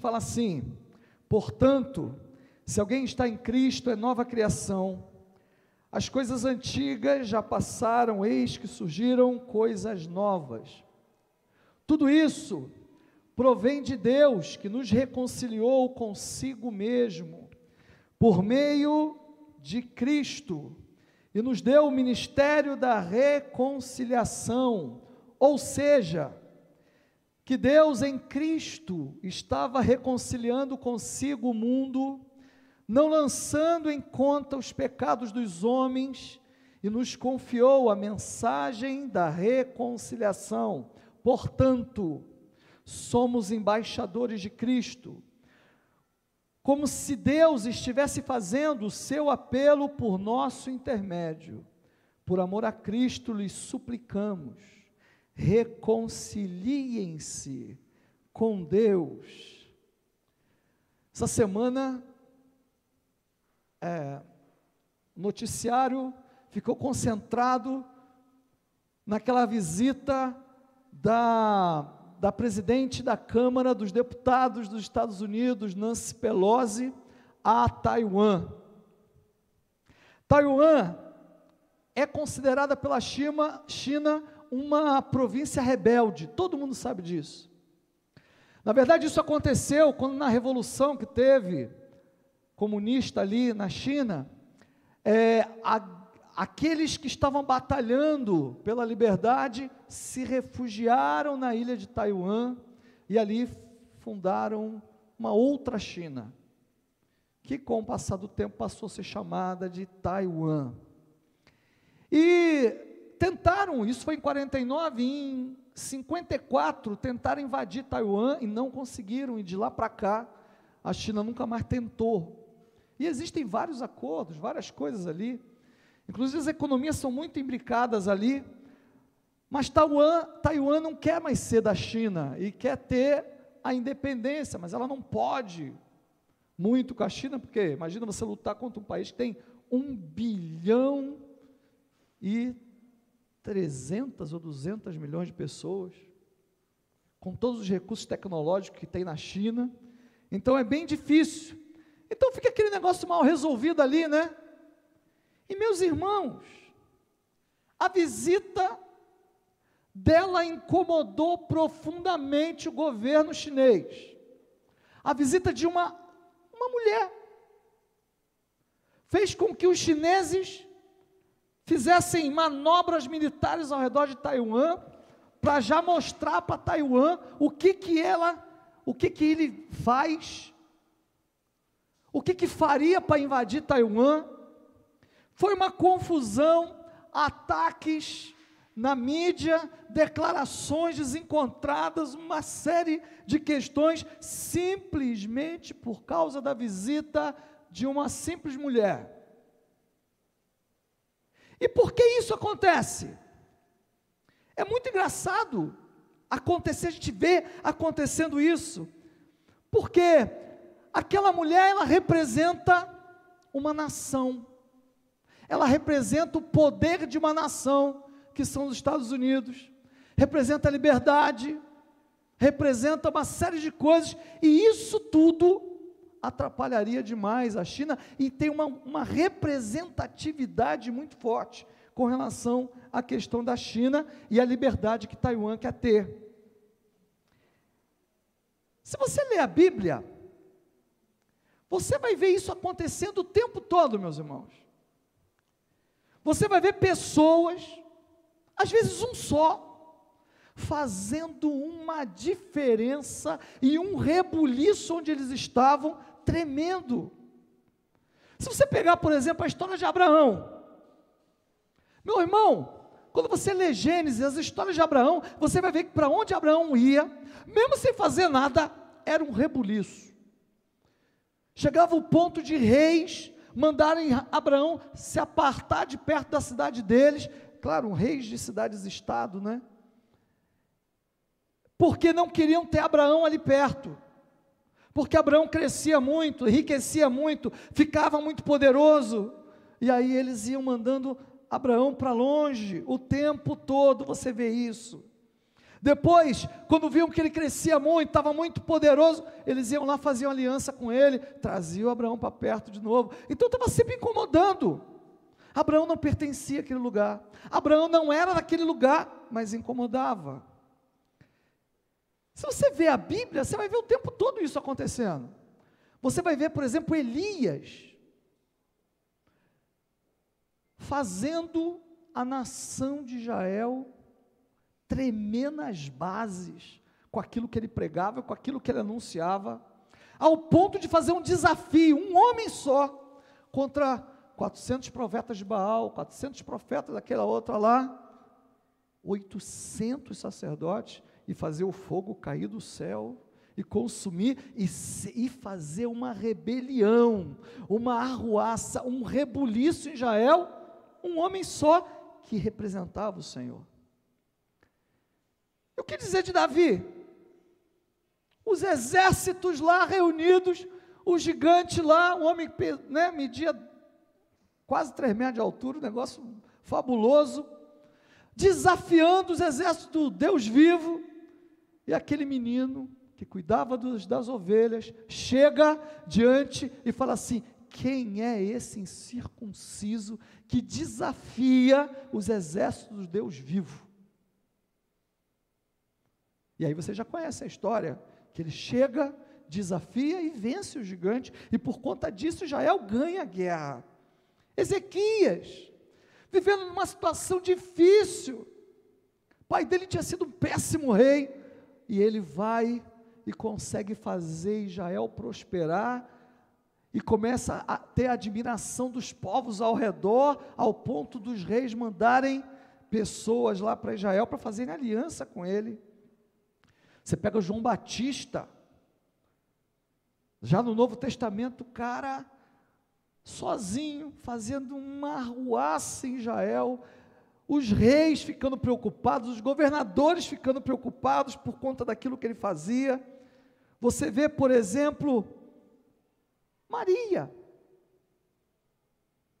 fala assim: portanto, se alguém está em Cristo, é nova criação. As coisas antigas já passaram, eis que surgiram coisas novas. Tudo isso provém de Deus, que nos reconciliou consigo mesmo, por meio de Cristo, e nos deu o ministério da reconciliação, ou seja, que Deus em Cristo estava reconciliando consigo o mundo, não lançando em conta os pecados dos homens, e nos confiou a mensagem da reconciliação. Portanto, somos embaixadores de Cristo, como se Deus estivesse fazendo o seu apelo por nosso intermédio. Por amor a Cristo lhes suplicamos reconciliem-se com Deus. Essa semana, é, o noticiário ficou concentrado naquela visita da, da presidente da Câmara dos Deputados dos Estados Unidos, Nancy Pelosi, a Taiwan. Taiwan é considerada pela China, China uma província rebelde, todo mundo sabe disso. Na verdade, isso aconteceu quando na revolução que teve comunista ali na China, é, a, aqueles que estavam batalhando pela liberdade se refugiaram na ilha de Taiwan e ali fundaram uma outra China, que com o passar do tempo passou a ser chamada de Taiwan. E tentaram, isso foi em 49, em 54 tentaram invadir Taiwan e não conseguiram, e de lá para cá a China nunca mais tentou. E existem vários acordos, várias coisas ali. Inclusive as economias são muito imbricadas ali. Mas Taiwan, Taiwan não quer mais ser da China e quer ter a independência, mas ela não pode muito com a China, porque imagina você lutar contra um país que tem um bilhão e 300 ou 200 milhões de pessoas, com todos os recursos tecnológicos que tem na China. Então é bem difícil. Então fica aquele negócio mal resolvido ali, né? E meus irmãos, a visita dela incomodou profundamente o governo chinês. A visita de uma, uma mulher fez com que os chineses fizessem manobras militares ao redor de Taiwan, para já mostrar para Taiwan o que que ela, o que que ele faz, o que que faria para invadir Taiwan. Foi uma confusão, ataques na mídia, declarações desencontradas, uma série de questões, simplesmente por causa da visita de uma simples mulher. E por que isso acontece? É muito engraçado acontecer, a gente vê acontecendo isso, porque aquela mulher, ela representa uma nação, ela representa o poder de uma nação, que são os Estados Unidos, representa a liberdade, representa uma série de coisas, e isso tudo atrapalharia demais a China e tem uma, uma representatividade muito forte com relação à questão da China e a liberdade que Taiwan quer ter. Se você ler a Bíblia, você vai ver isso acontecendo o tempo todo, meus irmãos. Você vai ver pessoas, às vezes um só, fazendo uma diferença e um rebuliço onde eles estavam, tremendo. Se você pegar, por exemplo, a história de Abraão, meu irmão, quando você lê Gênesis, as histórias de Abraão, você vai ver que para onde Abraão ia, mesmo sem fazer nada, era um rebuliço. Chegava o ponto de reis mandarem Abraão se apartar de perto da cidade deles, claro, reis de cidades-estado, né? Porque não queriam ter Abraão ali perto porque Abraão crescia muito, enriquecia muito, ficava muito poderoso, e aí eles iam mandando Abraão para longe o tempo todo, você vê isso. Depois, quando viam que ele crescia muito, estava muito poderoso, eles iam lá, faziam aliança com ele, traziam Abraão para perto de novo. Então estava sempre incomodando. Abraão não pertencia àquele lugar. Abraão não era daquele lugar, mas incomodava. Se você vê a Bíblia, você vai ver o tempo todo isso acontecendo. Você vai ver, por exemplo, Elias fazendo a nação de Israel tremer nas bases com aquilo que ele pregava, com aquilo que ele anunciava, ao ponto de fazer um desafio, um homem só, contra 400 profetas de Baal, 400 profetas daquela outra lá, 800 sacerdotes, e fazer o fogo cair do céu e consumir e, e, fazer uma rebelião, uma arruaça, um rebuliço em Israel, um homem só que representava o Senhor. E o que dizer de Davi? Os exércitos lá reunidos, o gigante lá, um homem né, media quase 3 metros de altura, um negócio fabuloso, desafiando os exércitos do Deus vivo, e aquele menino que cuidava dos, das ovelhas chega diante e fala assim: quem é esse incircunciso que desafia os exércitos do Deus vivo? E aí você já conhece a história, que ele chega, desafia e vence o gigante, e por conta disso Israel ganha a guerra. Ezequias, vivendo numa situação difícil, pai dele tinha sido um péssimo rei, e ele vai e consegue fazer Israel prosperar, e começa a ter admiração dos povos ao redor, ao ponto dos reis mandarem pessoas lá para Israel para fazerem aliança com ele. Você pega João Batista, já no Novo Testamento, o cara sozinho, fazendo uma arruaça em Israel, os reis ficando preocupados, os governadores ficando preocupados por conta daquilo que ele fazia. Você vê, por exemplo, Maria,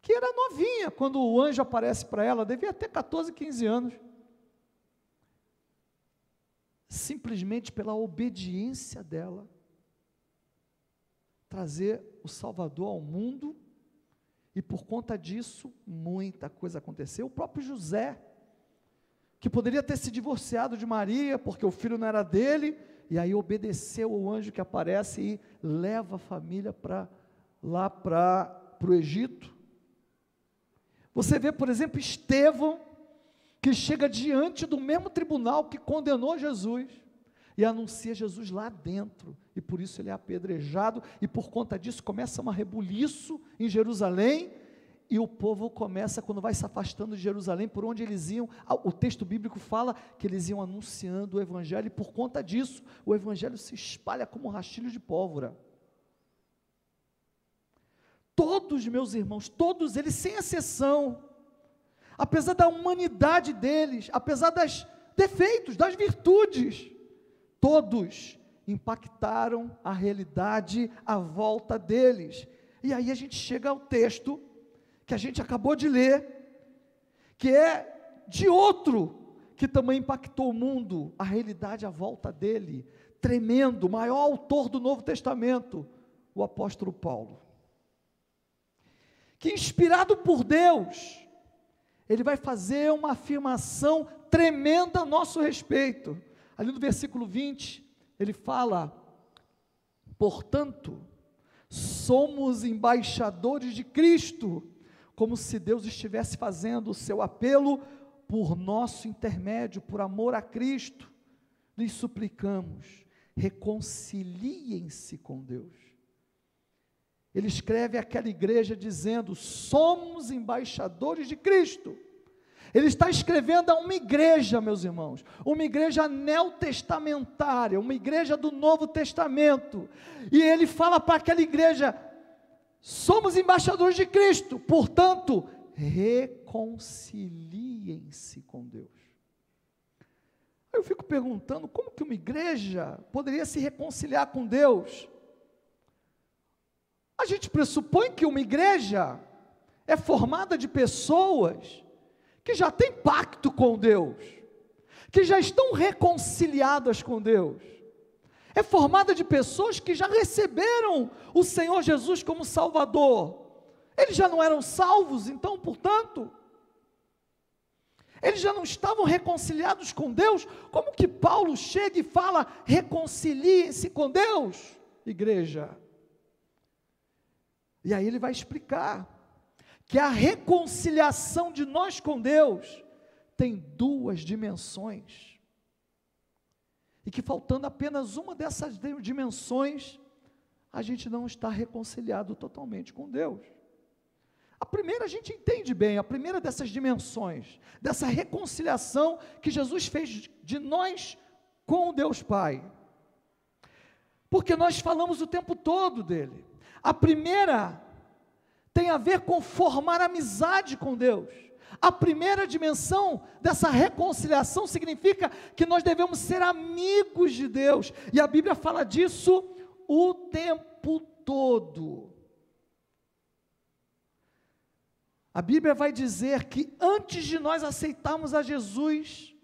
que era novinha quando o anjo aparece para ela, devia ter 14, 15 anos simplesmente pela obediência dela, trazer o Salvador ao mundo, e por conta disso, muita coisa aconteceu. O próprio José, que poderia ter se divorciado de Maria, porque o filho não era dele, e aí obedeceu o anjo que aparece e leva a família para lá para o Egito. Você vê, por exemplo, Estevão, que chega diante do mesmo tribunal que condenou Jesus e anuncia Jesus lá dentro, e por isso ele é apedrejado, e por conta disso começa uma rebuliço em Jerusalém, e o povo começa, quando vai se afastando de Jerusalém, por onde eles iam, o texto bíblico fala que eles iam anunciando o Evangelho, e por conta disso, o Evangelho se espalha como um rastilho de pólvora. Todos, meus irmãos, todos eles, sem exceção, apesar da humanidade deles, apesar dos defeitos, das virtudes, todos impactaram a realidade à volta deles. E aí a gente chega ao texto que a gente acabou de ler, que é de outro que também impactou o mundo, a realidade à volta dele, tremendo, maior autor do Novo Testamento, o apóstolo Paulo. Que inspirado por Deus, ele vai fazer uma afirmação tremenda a nosso respeito. Ali no versículo 20, ele fala: portanto, somos embaixadores de Cristo, como se Deus estivesse fazendo o seu apelo por nosso intermédio, por amor a Cristo. Lhes suplicamos, reconciliem-se com Deus. Ele escreve àquela igreja dizendo: somos embaixadores de Cristo. Ele está escrevendo a uma igreja, meus irmãos, uma igreja neotestamentária, uma igreja do Novo Testamento. E ele fala para aquela igreja: somos embaixadores de Cristo, portanto, reconciliem-se com Deus. Eu fico perguntando como que uma igreja poderia se reconciliar com Deus? A gente pressupõe que uma igreja é formada de pessoas que já têm pacto com Deus, que já estão reconciliadas com Deus. É formada de pessoas que já receberam o Senhor Jesus como Salvador. Eles já não eram salvos, então, portanto, eles já não estavam reconciliados com Deus. Como que Paulo chega e fala: reconcilie-se com Deus, igreja? E aí ele vai explicar que a reconciliação de nós com Deus tem duas dimensões. E que faltando apenas uma dessas dimensões, a gente não está reconciliado totalmente com Deus. A primeira a gente entende bem, a primeira dessas dimensões, dessa reconciliação que Jesus fez de nós com Deus Pai. Porque nós falamos o tempo todo dele. A primeira tem a ver com formar amizade com Deus. A primeira dimensão dessa reconciliação significa que nós devemos ser amigos de Deus, e a Bíblia fala disso o tempo todo. A Bíblia vai dizer que antes de nós aceitarmos a Jesus,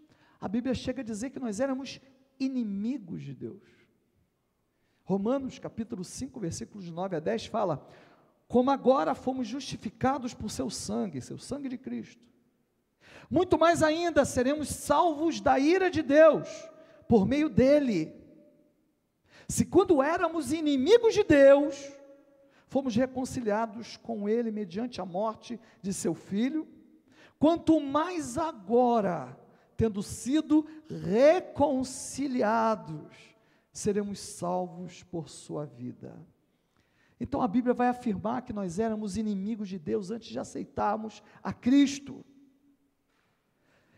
a Bíblia chega a dizer que nós éramos inimigos de Deus. Romanos capítulo 5, versículos 9 a 10 fala: Como agora fomos justificados por seu sangue, seu sangue de Cristo. Muito mais ainda seremos salvos da ira de Deus por meio dele. Se quando éramos inimigos de Deus, fomos reconciliados com ele mediante a morte de seu filho, quanto mais agora, tendo sido reconciliados, seremos salvos por sua vida. Então a Bíblia vai afirmar que nós éramos inimigos de Deus antes de aceitarmos a Cristo.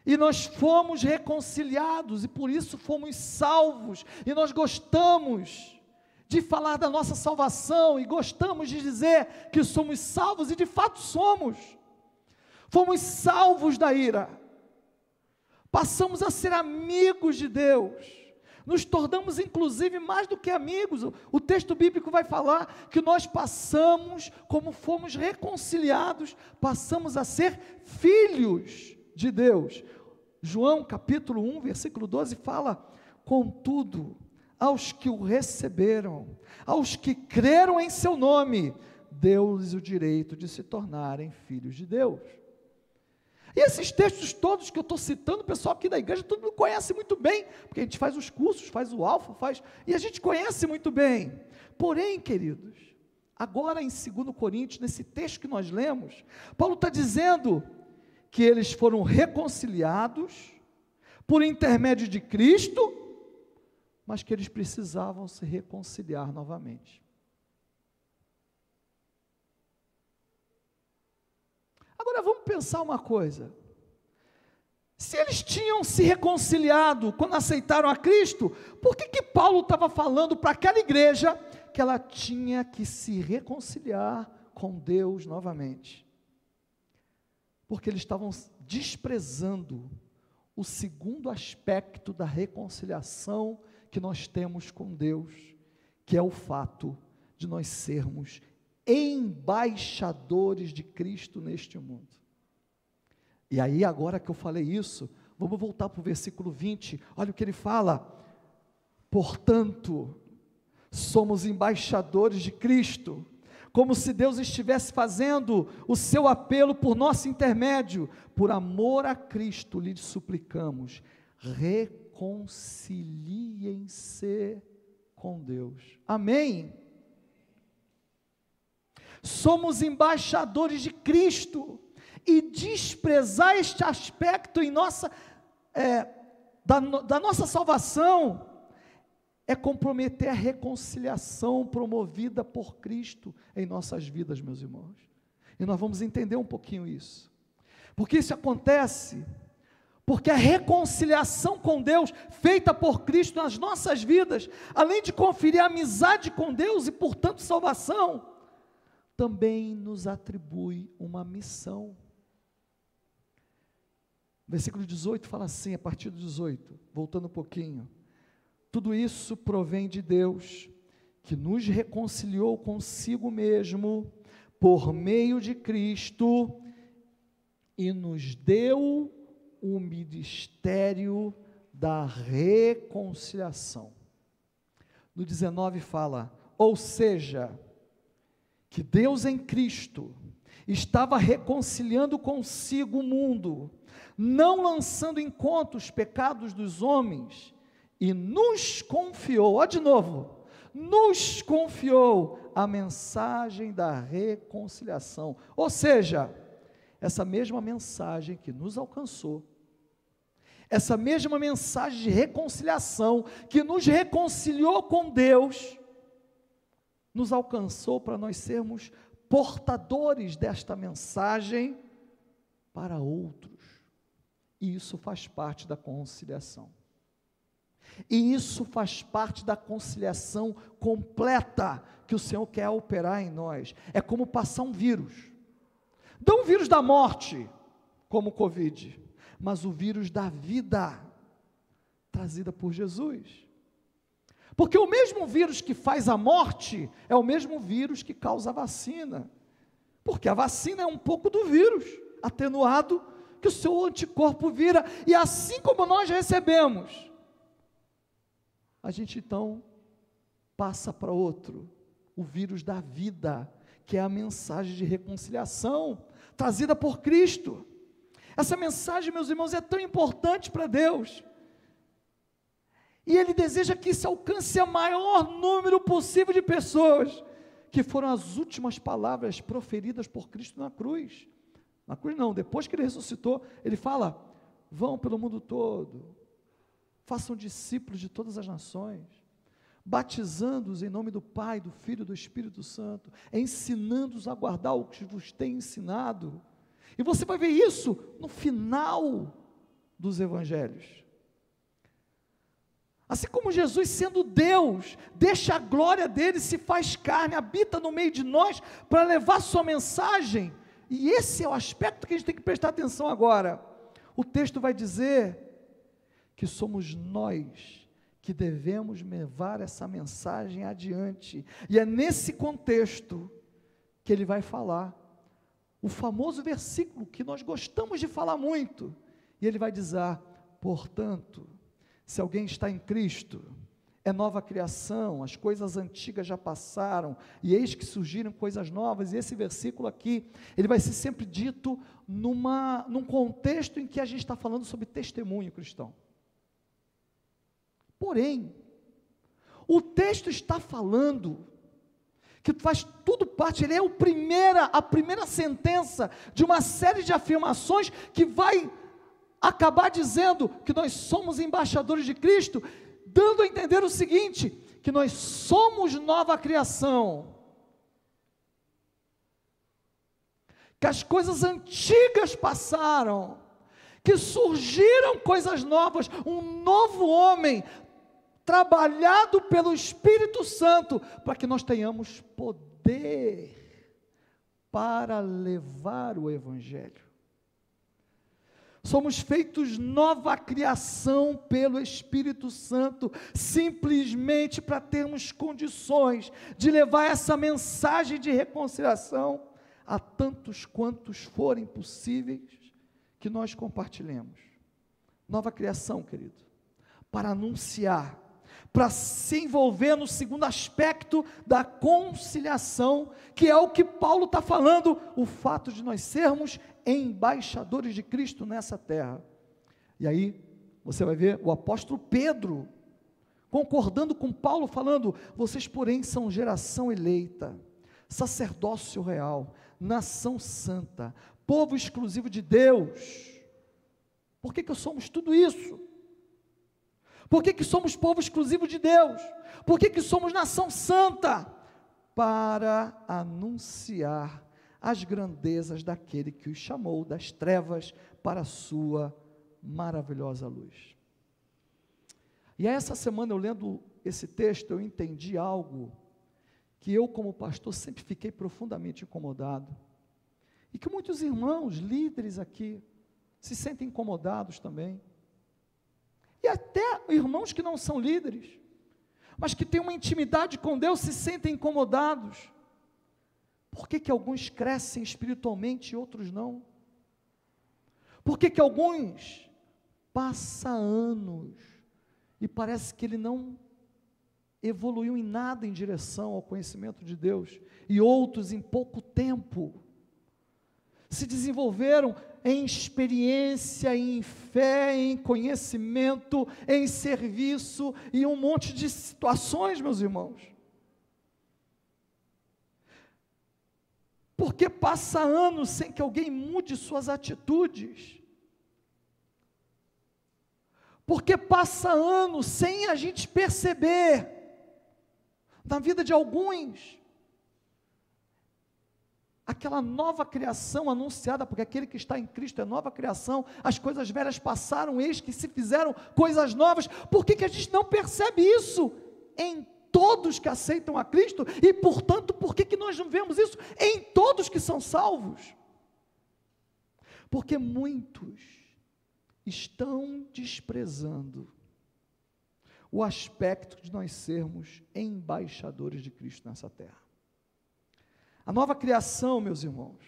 E nós fomos reconciliados e por isso fomos salvos. E nós gostamos de falar da nossa salvação e gostamos de dizer que somos salvos e de fato somos. Fomos salvos da ira. Passamos a ser amigos de Deus nos tornamos inclusive mais do que amigos. O texto bíblico vai falar que nós passamos, como fomos reconciliados, passamos a ser filhos de Deus. João capítulo 1, versículo 12 fala: Contudo, aos que o receberam, aos que creram em seu nome, deu-lhes o direito de se tornarem filhos de Deus. E esses textos todos que eu estou citando, o pessoal aqui da igreja, todo mundo conhece muito bem, porque a gente faz os cursos, faz o alfa, faz, e a gente conhece muito bem. Porém, queridos, agora em 2 Coríntios, nesse texto que nós lemos, Paulo está dizendo que eles foram reconciliados por intermédio de Cristo, mas que eles precisavam se reconciliar novamente. Agora vamos pensar uma coisa. Se eles tinham se reconciliado quando aceitaram a Cristo, por que, que Paulo estava falando para aquela igreja que ela tinha que se reconciliar com Deus novamente? Porque eles estavam desprezando o segundo aspecto da reconciliação que nós temos com Deus, que é o fato de nós sermos embaixadores de Cristo neste mundo. E aí, agora que eu falei isso, vamos voltar para o versículo 20, olha o que ele fala. Portanto, somos embaixadores de Cristo, como se Deus estivesse fazendo o seu apelo por nosso intermédio, por amor a Cristo, lhe suplicamos, reconciliem-se com Deus. Amém? somos embaixadores de Cristo, e desprezar este aspecto em nossa, é, da, da nossa salvação é comprometer a reconciliação promovida por Cristo em nossas vidas, meus irmãos. E nós vamos entender um pouquinho isso. Porque isso acontece porque a reconciliação com Deus, feita por Cristo nas nossas vidas, além de conferir amizade com Deus e, portanto, salvação, também nos atribui uma missão. Versículo 18 fala assim, a partir do 18, voltando um pouquinho. Tudo isso provém de Deus, que nos reconciliou consigo mesmo por meio de Cristo e nos deu o ministério da reconciliação. No 19 fala, ou seja, que Deus em Cristo estava reconciliando consigo o mundo, não lançando em conta os pecados dos homens, e nos confiou, ó de novo, nos confiou a mensagem da reconciliação. Ou seja, essa mesma mensagem que nos alcançou, essa mesma mensagem de reconciliação que nos reconciliou com Deus, nos alcançou para nós sermos portadores desta mensagem para outros. E isso faz parte da conciliação. E isso faz parte da conciliação completa que o Senhor quer operar em nós. É como passar um vírus. Não o vírus da morte, como o Covid, mas o vírus da vida, trazida por Jesus. Porque o mesmo vírus que faz a morte é o mesmo vírus que causa a vacina. Porque a vacina é um pouco do vírus, atenuado, que o seu anticorpo vira, e assim como nós recebemos, a gente então passa para outro, o vírus da vida, que é a mensagem de reconciliação, trazida por Cristo. Essa mensagem, meus irmãos, é tão importante para Deus. E Ele deseja que isso alcance o maior número possível de pessoas, que foram as últimas palavras proferidas por Cristo na cruz. Na cruz não, depois que Ele ressuscitou, Ele fala: vão pelo mundo todo, façam discípulos de todas as nações, batizando-os em nome do Pai, do Filho e do Espírito Santo, ensinando-os a guardar o que vos tem ensinado. E você vai ver isso no final dos evangelhos. Assim como Jesus, sendo Deus, deixa a glória dele, se faz carne, habita no meio de nós para levar sua mensagem. E esse é o aspecto que a gente tem que prestar atenção agora. O texto vai dizer que somos nós que devemos levar essa mensagem adiante. E é nesse contexto que ele vai falar o famoso versículo que nós gostamos de falar muito. E ele vai dizer: portanto, se alguém está em Cristo, é nova criação, as coisas antigas já passaram, e eis que surgiram coisas novas, e esse versículo aqui, ele vai ser sempre dito numa, num contexto em que a gente está falando sobre testemunho cristão. Porém, o texto está falando que faz tudo parte, ele é o primeira, a primeira sentença de uma série de afirmações que vai acabar dizendo que nós somos embaixadores de Cristo, dando a entender o seguinte: que nós somos nova criação. Que as coisas antigas passaram, que surgiram coisas novas, um novo homem, trabalhado pelo Espírito Santo, para que nós tenhamos poder para levar o Evangelho. Somos feitos nova criação pelo Espírito Santo, simplesmente para termos condições de levar essa mensagem de reconciliação a tantos quantos forem possíveis que nós compartilhemos. Nova criação, querido, para anunciar para se envolver no segundo aspecto da conciliação, que é o que Paulo está falando, o fato de nós sermos embaixadores de Cristo nessa terra. E aí, você vai ver o apóstolo Pedro concordando com Paulo, falando: vocês, porém, são geração eleita, sacerdócio real, nação santa, povo exclusivo de Deus. Por que, que somos tudo isso? Por que, que somos povo exclusivo de Deus? Por que, que somos nação santa? Para anunciar as grandezas daquele que os chamou das trevas para a sua maravilhosa luz. E essa semana eu lendo esse texto, eu entendi algo que eu, como pastor, sempre fiquei profundamente incomodado. E que muitos irmãos, líderes aqui, se sentem incomodados também. E até irmãos que não são líderes, mas que têm uma intimidade com Deus, se sentem incomodados. Por que, que alguns crescem espiritualmente e outros não? Por que, que alguns passam anos e parece que ele não evoluiu em nada em direção ao conhecimento de Deus, e outros em pouco tempo se desenvolveram em experiência, em fé, em conhecimento, em serviço e um monte de situações, meus irmãos. Porque passa anos sem que alguém mude suas atitudes. Porque passa anos sem a gente perceber na vida de alguns aquela nova criação anunciada, porque aquele que está em Cristo é nova criação, as coisas velhas passaram, eis que se fizeram coisas novas, por que, que a gente não percebe isso em todos que aceitam a Cristo, e portanto, por que, que nós não vemos isso em todos que são salvos? Porque muitos estão desprezando o aspecto de nós sermos embaixadores de Cristo nessa terra. A nova criação, meus irmãos,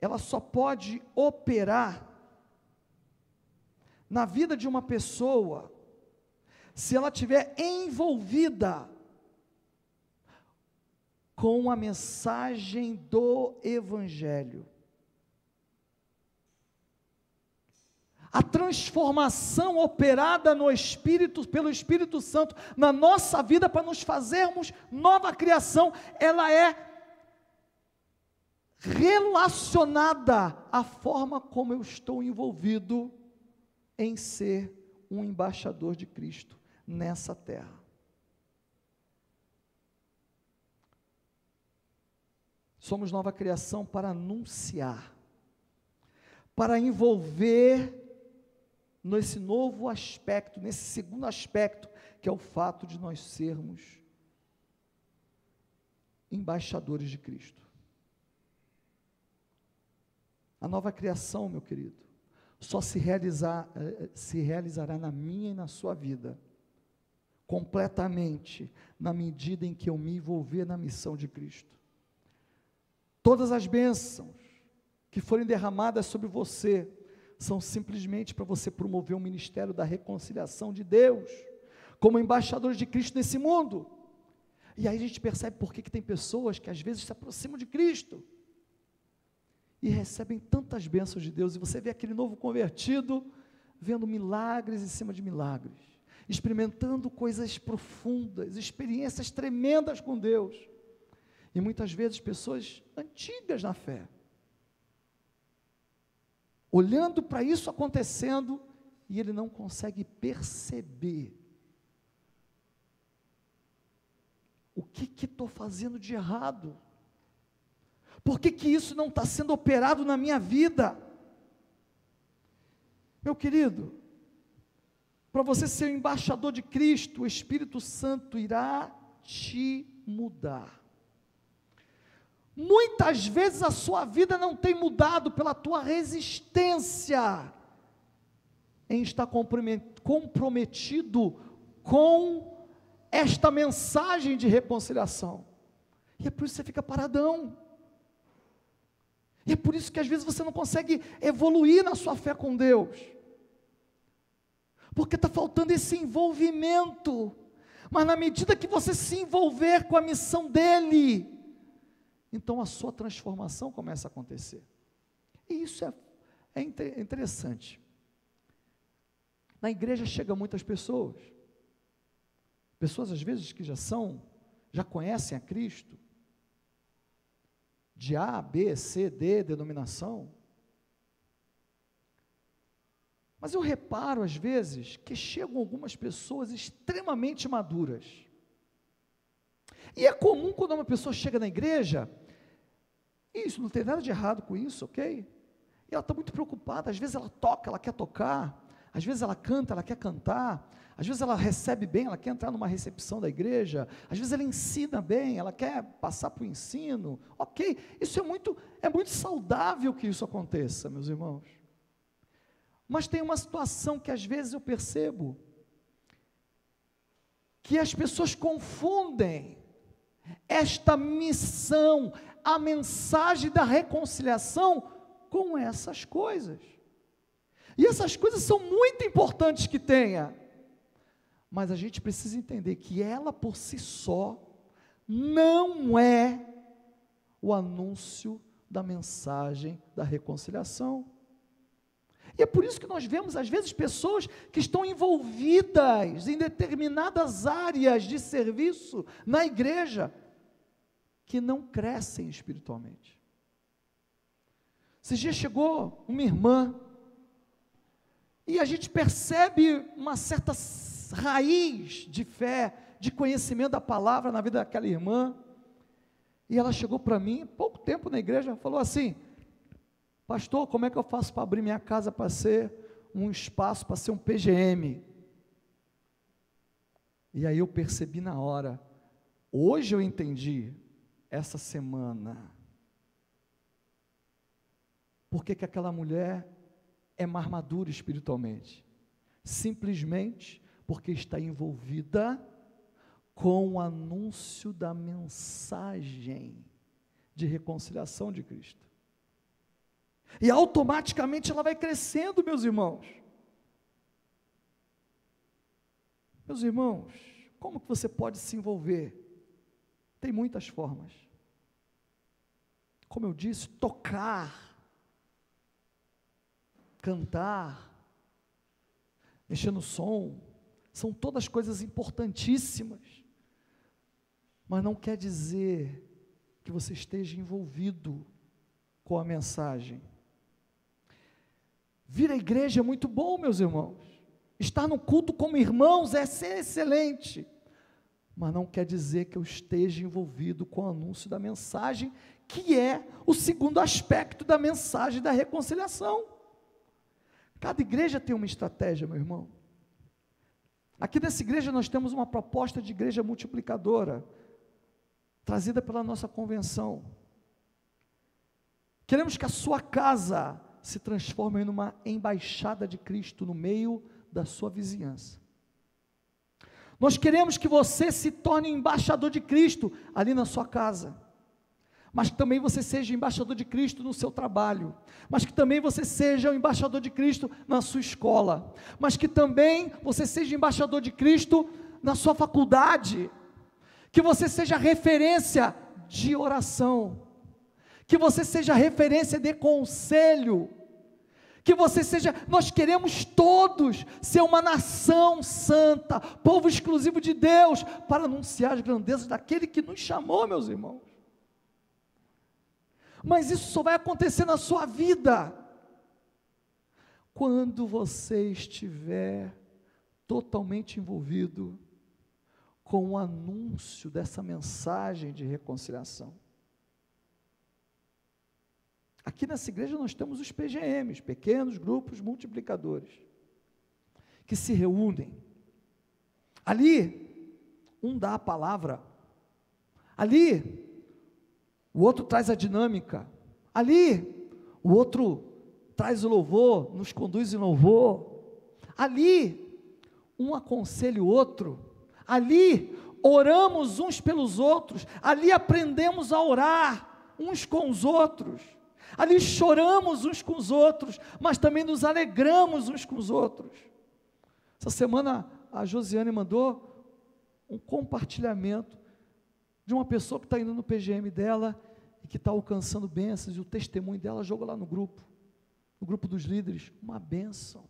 ela só pode operar na vida de uma pessoa se ela tiver envolvida com a mensagem do evangelho. A transformação operada no Espírito, pelo Espírito Santo, na nossa vida, para nos fazermos nova criação, ela é relacionada à forma como eu estou envolvido em ser um embaixador de Cristo nessa terra. Somos nova criação para anunciar, para envolver nesse novo aspecto, nesse segundo aspecto, que é o fato de nós sermos embaixadores de Cristo. A nova criação, meu querido, só se, realizar, eh, eh, se realizará na minha e na sua vida, completamente, na medida em que eu me envolver na missão de Cristo. Todas as bênçãos que forem derramadas sobre você, são simplesmente para você promover o ministério da reconciliação de Deus, como embaixadores de Cristo nesse mundo. E aí a gente percebe por que, que tem pessoas que às vezes se aproximam de Cristo e recebem tantas bênçãos de Deus, e você vê aquele novo convertido vendo milagres em cima de milagres, experimentando coisas profundas, experiências tremendas com Deus. E muitas vezes pessoas antigas na fé, olhando para isso acontecendo, e ele não consegue perceber o que estou fazendo de errado. Por que, que isso não está sendo operado na minha vida? Meu querido, para você ser o embaixador de Cristo, o Espírito Santo irá te mudar. Muitas vezes a sua vida não tem mudado pela tua resistência em estar comprometido com esta mensagem de reconciliação. E é por isso que você fica paradão. E é por isso que às vezes você não consegue evoluir na sua fé com Deus. Porque está faltando esse envolvimento. Mas na medida que você se envolver com a missão dEle, então a sua transformação começa a acontecer. E isso é, é interessante. Na igreja chegam muitas pessoas. Pessoas às vezes que já são, já conhecem a Cristo, de A, B, C, D denominação. Mas eu reparo, às vezes, que chegam algumas pessoas extremamente maduras. E é comum quando uma pessoa chega na igreja, isso não tem nada de errado com isso, ok? E ela está muito preocupada, às vezes ela toca, ela quer tocar, às vezes ela canta, ela quer cantar, às vezes ela recebe bem, ela quer entrar numa recepção da igreja, às vezes ela ensina bem, ela quer passar para o ensino. Ok, isso é muito, é muito saudável que isso aconteça, meus irmãos. Mas tem uma situação que às vezes eu percebo que as pessoas confundem esta missão, a mensagem da reconciliação com essas coisas. E essas coisas são muito importantes que tenha. Mas a gente precisa entender que ela por si só não é o anúncio da mensagem da reconciliação. E é por isso que nós vemos, às vezes, pessoas que estão envolvidas em determinadas áreas de serviço na igreja, que não crescem espiritualmente. Esses dias chegou uma irmã, e a gente percebe uma certa raiz de fé, de conhecimento da palavra na vida daquela irmã. E ela chegou para mim, pouco tempo na igreja, falou assim: Pastor, como é que eu faço para abrir minha casa para ser um espaço, para ser um PGM? E aí eu percebi na hora, hoje eu entendi, essa semana, por que, que aquela mulher é mais madura espiritualmente? Simplesmente porque está envolvida com o anúncio da mensagem de reconciliação de Cristo. E automaticamente ela vai crescendo, meus irmãos. Meus irmãos, como que você pode se envolver? Tem muitas formas. Como eu disse, tocar, cantar, mexer no som, são todas coisas importantíssimas. Mas não quer dizer que você esteja envolvido com a mensagem. Vir à igreja é muito bom, meus irmãos. Estar no culto como irmãos é excelente. Mas não quer dizer que eu esteja envolvido com o anúncio da mensagem, que é o segundo aspecto da mensagem da reconciliação. Cada igreja tem uma estratégia, meu irmão. Aqui nessa igreja nós temos uma proposta de igreja multiplicadora, trazida pela nossa convenção. Queremos que a sua casa se transforme em uma embaixada de Cristo no meio da sua vizinhança. Nós queremos que você se torne embaixador de Cristo ali na sua casa mas que também você seja embaixador de Cristo no seu trabalho, mas que também você seja o embaixador de Cristo na sua escola, mas que também você seja embaixador de Cristo na sua faculdade, que você seja referência de oração, que você seja referência de conselho, que você seja, nós queremos todos ser uma nação santa, povo exclusivo de Deus, para anunciar as grandezas daquele que nos chamou, meus irmãos mas isso só vai acontecer na sua vida quando você estiver totalmente envolvido com o anúncio dessa mensagem de reconciliação. Aqui nessa igreja nós temos os PGMs, pequenos grupos multiplicadores, que se reúnem. Ali, um dá a palavra. Ali, o outro traz a dinâmica. Ali, o outro traz o louvor, nos conduz em louvor. Ali, um aconselha o outro. Ali, oramos uns pelos outros. Ali, aprendemos a orar uns com os outros. Ali, choramos uns com os outros, mas também nos alegramos uns com os outros. Essa semana, a Josiane mandou um compartilhamento de uma pessoa que está indo no PGM dela e que está alcançando bênçãos, e o testemunho dela joga lá no grupo, no grupo dos líderes, uma bênção.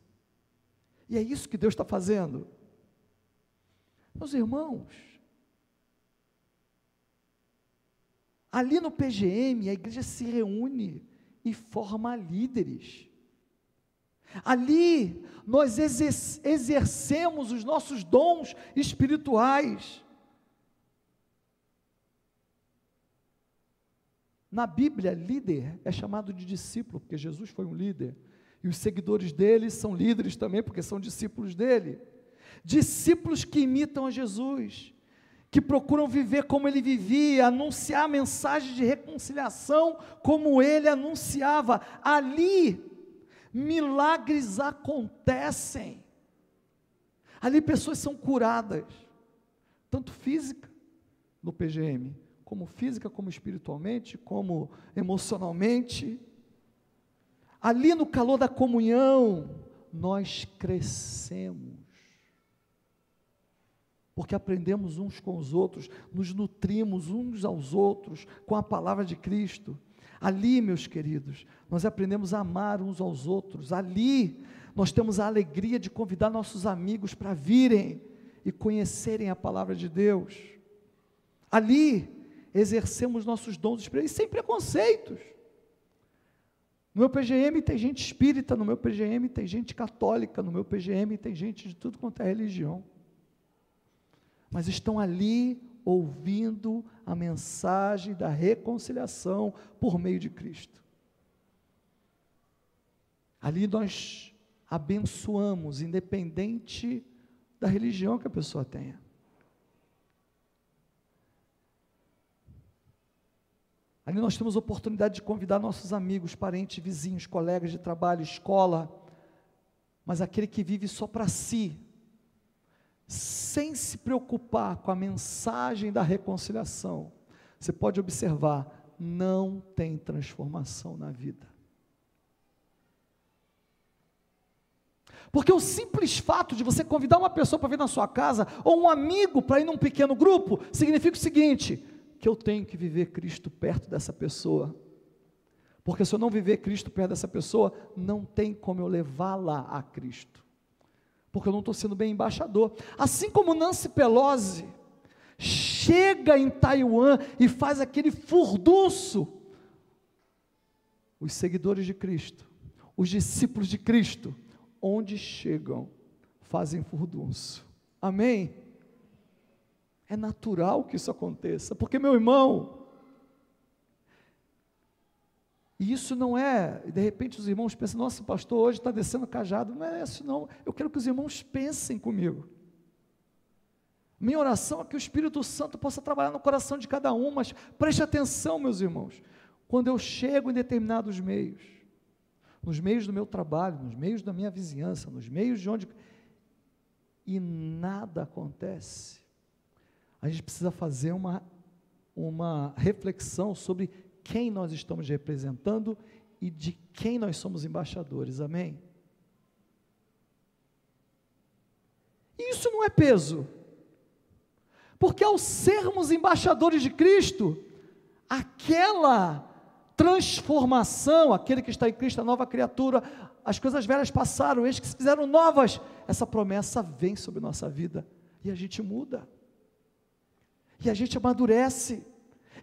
E é isso que Deus está fazendo. Meus irmãos, ali no PGM, a igreja se reúne e forma líderes. Ali nós exercemos os nossos dons espirituais. Na Bíblia, líder é chamado de discípulo, porque Jesus foi um líder. E os seguidores dele são líderes também, porque são discípulos dele. Discípulos que imitam a Jesus, que procuram viver como ele vivia, anunciar a mensagem de reconciliação como ele anunciava. Ali, milagres acontecem. Ali pessoas são curadas, tanto física, no PGM, como física, como espiritualmente, como emocionalmente. Ali no calor da comunhão, nós crescemos. Porque aprendemos uns com os outros, nos nutrimos uns aos outros com a palavra de Cristo. Ali, meus queridos, nós aprendemos a amar uns aos outros. Ali, nós temos a alegria de convidar nossos amigos para virem e conhecerem a palavra de Deus. Ali, exercemos nossos dons espirituais sem preconceitos. No meu PGM tem gente espírita, no meu PGM tem gente católica, no meu PGM tem gente de tudo quanto é religião mas estão ali ouvindo a mensagem da reconciliação por meio de Cristo. Ali nós abençoamos, independente da religião que a pessoa tenha. Ali nós temos oportunidade de convidar nossos amigos, parentes, vizinhos, colegas de trabalho, escola, mas aquele que vive só para si, sem se preocupar com a mensagem da reconciliação, você pode observar, não tem transformação na vida. Porque o simples fato de você convidar uma pessoa para vir na sua casa, ou um amigo para ir num pequeno grupo, significa o seguinte: que eu tenho que viver Cristo perto dessa pessoa. Porque se eu não viver Cristo perto dessa pessoa, não tem como eu levá-la a Cristo porque eu não estou sendo bem embaixador. Assim como Nancy Pelosi chega em Taiwan e faz aquele furdunço, os seguidores de Cristo, os discípulos de Cristo, onde chegam, fazem furdunço. Amém? É natural que isso aconteça, porque meu irmão, e isso não é, de repente os irmãos pensam, nossa, pastor, hoje está descendo cajado. Não é isso, não. Eu quero que os irmãos pensem comigo. Minha oração é que o Espírito Santo possa trabalhar no coração de cada um, mas preste atenção, meus irmãos. Quando eu chego em determinados meios, nos meios do meu trabalho, nos meios da minha vizinhança, nos meios de onde. e nada acontece, a gente precisa fazer uma, uma reflexão sobre quem nós estamos representando e de quem nós somos embaixadores, amém? Isso não é peso, porque ao sermos embaixadores de Cristo, aquela transformação, aquele que está em Cristo, a nova criatura, as coisas velhas passaram, eis que se fizeram novas, essa promessa vem sobre nossa vida e a gente muda, e a gente amadurece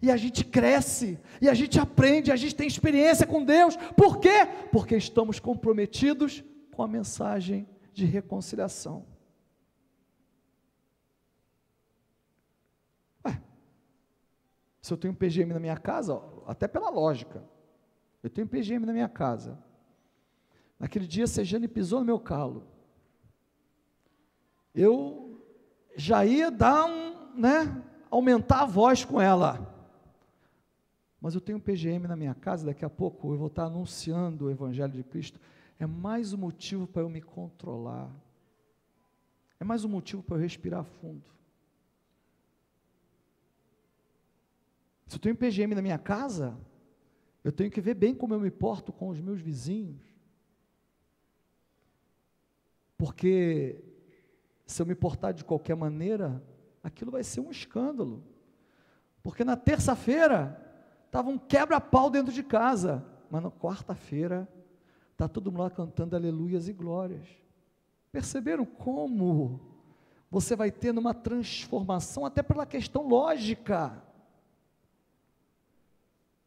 e a gente cresce, e a gente aprende, a gente tem experiência com Deus. Por quê? Porque estamos comprometidos com a mensagem de reconciliação. Ué, se eu tenho PGM na minha casa, até pela lógica, eu tenho um PGM na minha casa. Naquele dia, Sejane pisou no meu calo. Eu já ia dar um, né, aumentar a voz com ela mas eu tenho um PGM na minha casa, daqui a pouco eu vou estar anunciando o Evangelho de Cristo. É mais um motivo para eu me controlar. É mais um motivo para eu respirar fundo. Se eu tenho um PGM na minha casa, eu tenho que ver bem como eu me porto com os meus vizinhos. Porque se eu me portar de qualquer maneira, aquilo vai ser um escândalo. Porque na terça-feira Estava um quebra-pau dentro de casa. Mas na quarta-feira, está todo mundo lá cantando aleluias e glórias. Perceberam como você vai tendo uma transformação, até pela questão lógica.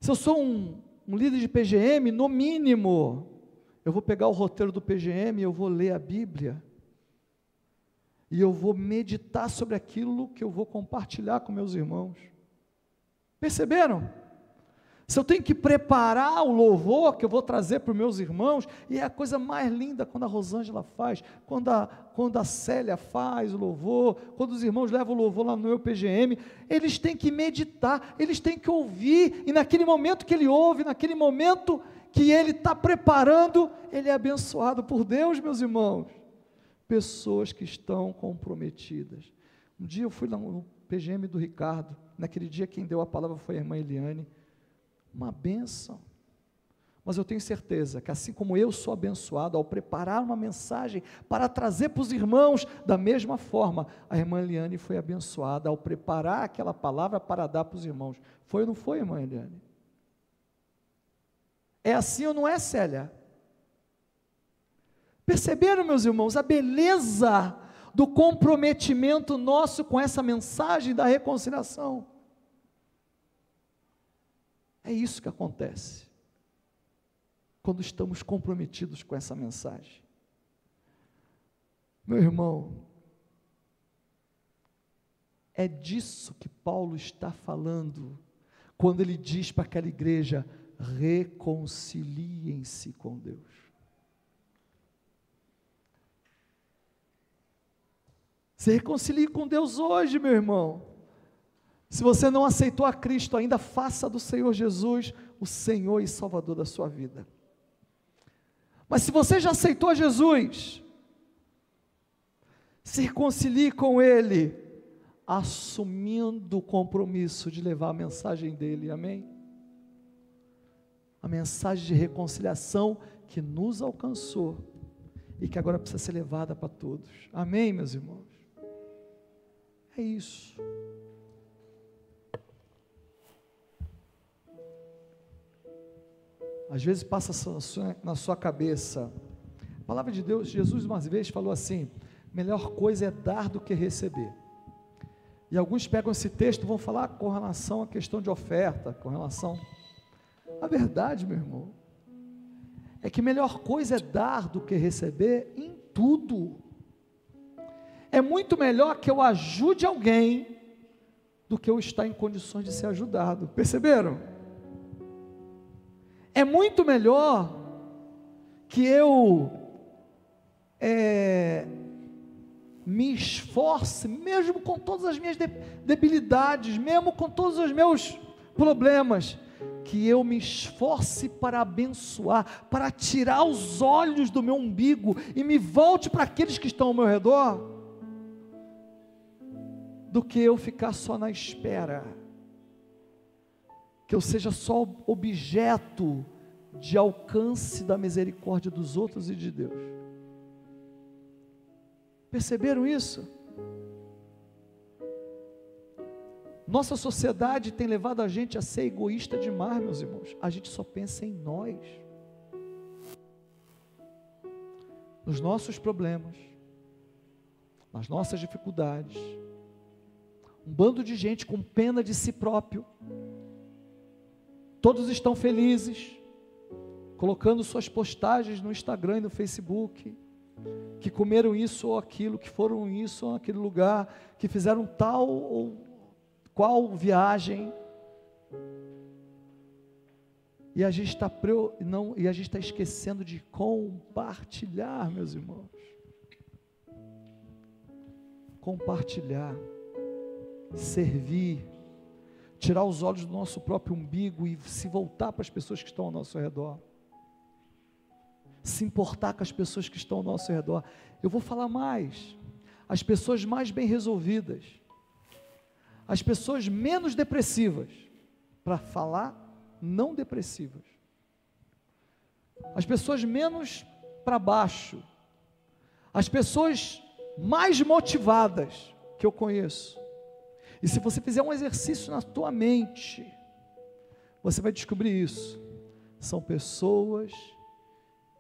Se eu sou um, um líder de PGM, no mínimo, eu vou pegar o roteiro do PGM, eu vou ler a Bíblia, e eu vou meditar sobre aquilo que eu vou compartilhar com meus irmãos. Perceberam? Se eu tenho que preparar o louvor que eu vou trazer para os meus irmãos, e é a coisa mais linda quando a Rosângela faz, quando a, quando a Célia faz o louvor, quando os irmãos levam o louvor lá no meu PGM, eles têm que meditar, eles têm que ouvir, e naquele momento que ele ouve, naquele momento que ele está preparando, ele é abençoado por Deus, meus irmãos. Pessoas que estão comprometidas. Um dia eu fui lá no PGM do Ricardo, naquele dia quem deu a palavra foi a irmã Eliane uma bênção. Mas eu tenho certeza que assim como eu sou abençoado ao preparar uma mensagem para trazer para os irmãos, da mesma forma, a irmã Eliane foi abençoada ao preparar aquela palavra para dar para os irmãos. Foi ou não foi, irmã Eliane? É assim ou não é, Célia? Perceberam, meus irmãos, a beleza do comprometimento nosso com essa mensagem da reconciliação? É isso que acontece quando estamos comprometidos com essa mensagem. Meu irmão, é disso que Paulo está falando quando ele diz para aquela igreja: reconciliem-se com Deus. Se reconcilie com Deus hoje, meu irmão. Se você não aceitou a Cristo ainda, faça do Senhor Jesus o Senhor e Salvador da sua vida. Mas se você já aceitou Jesus, se reconcilie com Ele, assumindo o compromisso de levar a mensagem dele, amém? A mensagem de reconciliação que nos alcançou e que agora precisa ser levada para todos, amém, meus irmãos? É isso. Às vezes passa na sua cabeça. A palavra de Deus, Jesus uma vez falou assim: melhor coisa é dar do que receber. E alguns pegam esse texto e vão falar com relação à questão de oferta, com relação. A verdade, meu irmão, é que melhor coisa é dar do que receber em tudo é muito melhor que eu ajude alguém do que eu estar em condições de ser ajudado. Perceberam? É muito melhor que eu é, me esforce, mesmo com todas as minhas debilidades, mesmo com todos os meus problemas, que eu me esforce para abençoar, para tirar os olhos do meu umbigo e me volte para aqueles que estão ao meu redor do que eu ficar só na espera, que eu seja só objeto de alcance da misericórdia dos outros e de Deus. Perceberam isso? Nossa sociedade tem levado a gente a ser egoísta demais, meus irmãos. A gente só pensa em nós, nos nossos problemas, nas nossas dificuldades um bando de gente com pena de si próprio. Todos estão felizes, colocando suas postagens no Instagram e no Facebook, que comeram isso ou aquilo, que foram isso ou aquele lugar, que fizeram tal ou qual viagem. E a gente está não, e a gente está esquecendo de compartilhar, meus irmãos. Compartilhar servir, tirar os olhos do nosso próprio umbigo e se voltar para as pessoas que estão ao nosso redor. Se importar com as pessoas que estão ao nosso redor. Eu vou falar mais. As pessoas mais bem resolvidas, as pessoas menos depressivas, para falar não depressivas, as pessoas menos para baixo, as pessoas mais motivadas que eu conheço, e se você fizer um exercício na tua mente, você vai descobrir isso. São pessoas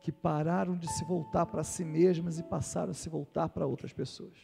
que pararam de se voltar para si mesmas e passaram a se voltar para outras pessoas.